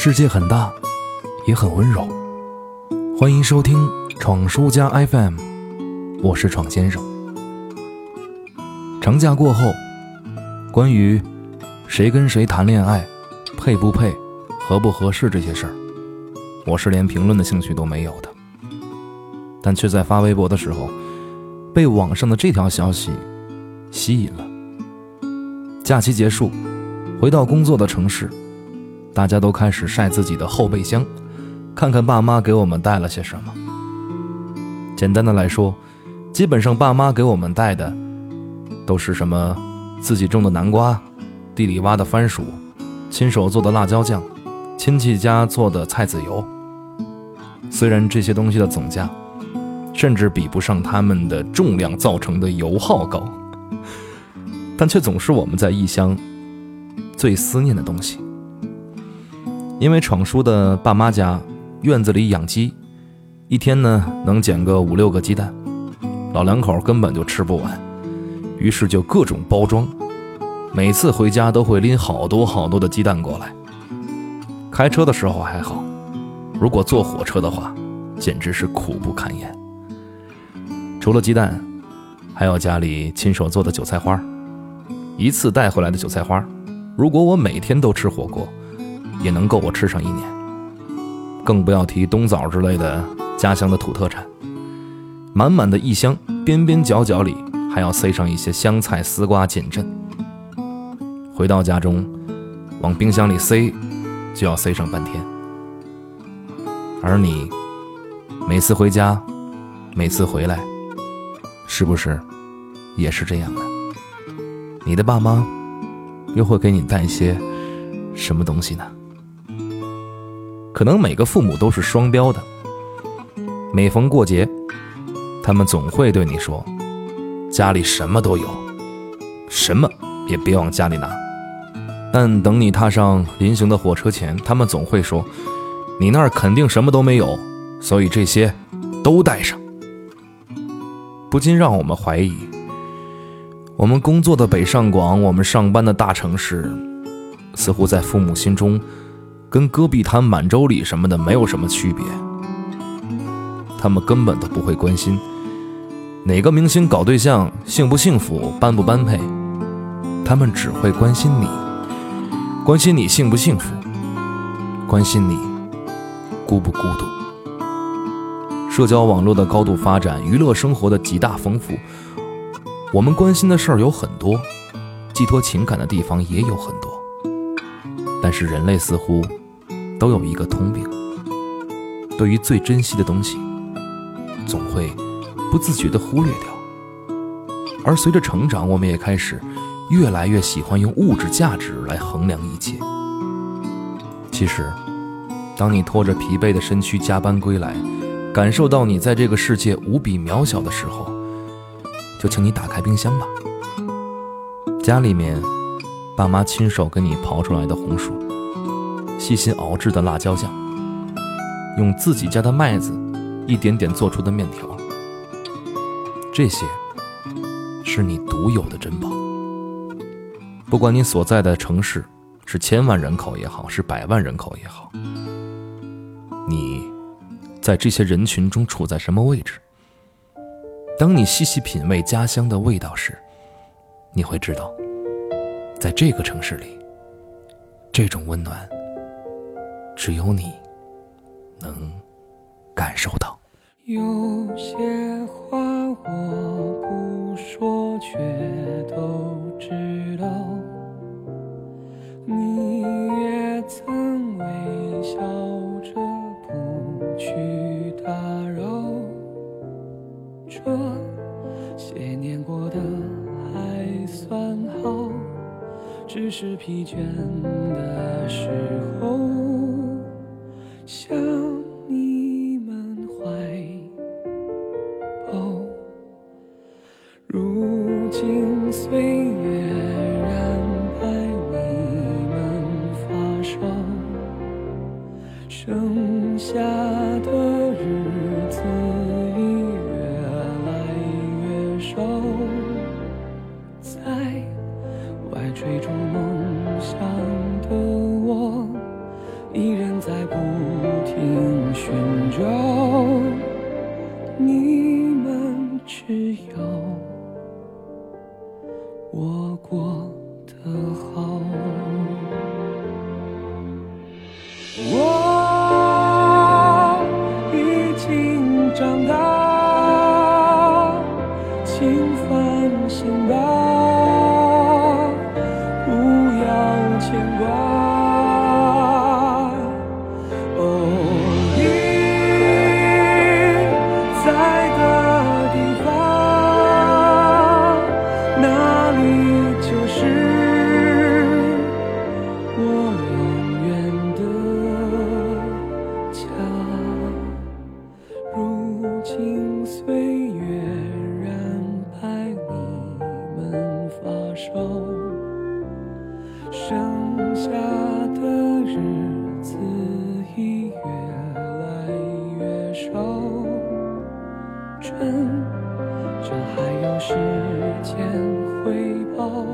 世界很大，也很温柔。欢迎收听闯书家 FM，我是闯先生。长假过后，关于谁跟谁谈恋爱、配不配、合不合适这些事儿，我是连评论的兴趣都没有的。但却在发微博的时候，被网上的这条消息吸引了。假期结束，回到工作的城市。大家都开始晒自己的后备箱，看看爸妈给我们带了些什么。简单的来说，基本上爸妈给我们带的都是什么自己种的南瓜、地里挖的番薯、亲手做的辣椒酱、亲戚家做的菜籽油。虽然这些东西的总价甚至比不上它们的重量造成的油耗高，但却总是我们在异乡最思念的东西。因为闯叔的爸妈家院子里养鸡，一天呢能捡个五六个鸡蛋，老两口根本就吃不完，于是就各种包装，每次回家都会拎好多好多的鸡蛋过来。开车的时候还好，如果坐火车的话，简直是苦不堪言。除了鸡蛋，还有家里亲手做的韭菜花，一次带回来的韭菜花，如果我每天都吃火锅。也能够我吃上一年，更不要提冬枣之类的家乡的土特产。满满的一箱，边边角角里还要塞上一些香菜、丝瓜、锦镇。回到家中，往冰箱里塞，就要塞上半天。而你每次回家，每次回来，是不是也是这样的？你的爸妈又会给你带些什么东西呢？可能每个父母都是双标的。每逢过节，他们总会对你说：“家里什么都有，什么也别往家里拿。”但等你踏上临行的火车前，他们总会说：“你那儿肯定什么都没有，所以这些都带上。”不禁让我们怀疑：我们工作的北上广，我们上班的大城市，似乎在父母心中。跟戈壁滩、满洲里什么的没有什么区别，他们根本都不会关心哪个明星搞对象幸不幸福、般不般配，他们只会关心你，关心你幸不幸福，关心你孤不孤独。社交网络的高度发展，娱乐生活的极大丰富，我们关心的事儿有很多，寄托情感的地方也有很多，但是人类似乎。都有一个通病，对于最珍惜的东西，总会不自觉地忽略掉。而随着成长，我们也开始越来越喜欢用物质价值来衡量一切。其实，当你拖着疲惫的身躯加班归来，感受到你在这个世界无比渺小的时候，就请你打开冰箱吧。家里面，爸妈亲手给你刨出来的红薯。细心熬制的辣椒酱，用自己家的麦子一点点做出的面条，这些是你独有的珍宝。不管你所在的城市是千万人口也好，是百万人口也好，你在这些人群中处在什么位置？当你细细品味家乡的味道时，你会知道，在这个城市里，这种温暖。只有你能感受到。有些话我不说，却都是疲倦的时候。想你们只有我过得好。我已经长大请放心吧时间回报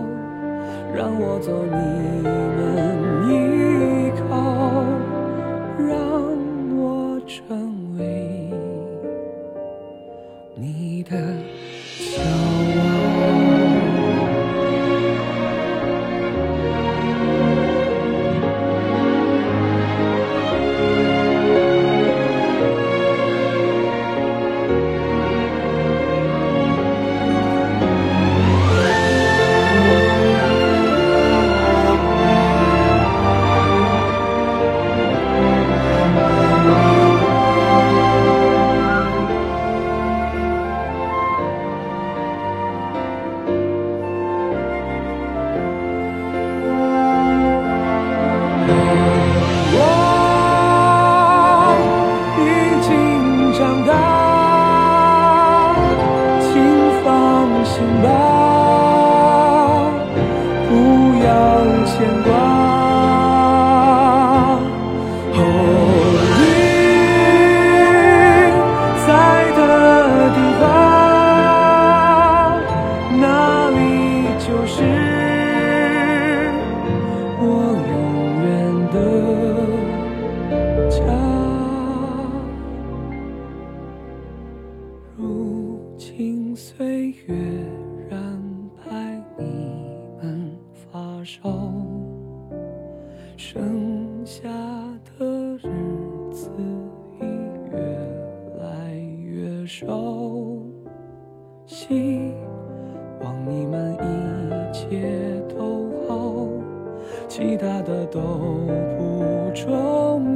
让我做你们依靠让我成为你的。下的日子已越来越少，希望你们一切都好，其他的都不重要。